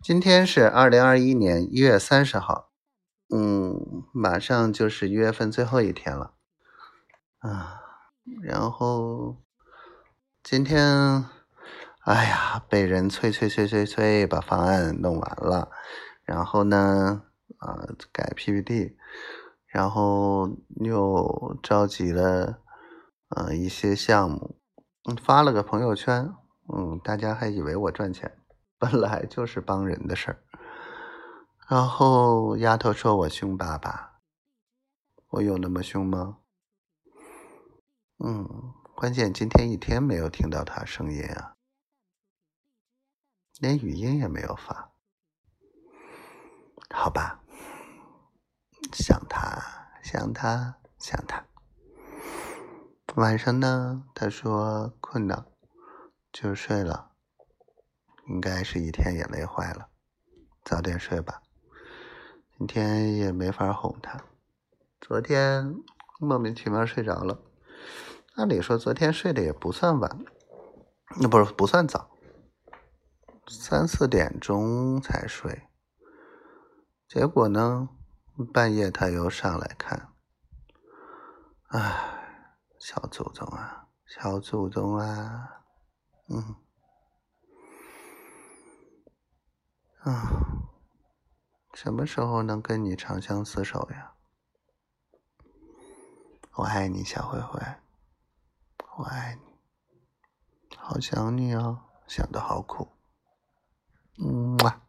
今天是二零二一年一月三十号，嗯，马上就是一月份最后一天了，啊，然后今天，哎呀，被人催催催催催把方案弄完了，然后呢，啊，改 PPT，然后又召集了，呃，一些项目，嗯，发了个朋友圈，嗯，大家还以为我赚钱。本来就是帮人的事儿，然后丫头说我凶爸爸，我有那么凶吗？嗯，关键今天一天没有听到他声音啊，连语音也没有发，好吧，想他，想他，想他。晚上呢，他说困了，就睡了。应该是一天也累坏了，早点睡吧。今天也没法哄他，昨天莫名其妙睡着了。按理说昨天睡的也不算晚，那不是不算早，三四点钟才睡。结果呢，半夜他又上来看，唉，小祖宗啊，小祖宗啊，嗯。啊，什么时候能跟你长相厮守呀？我爱你，小灰灰，我爱你，好想你哦，想的好苦，嗯么。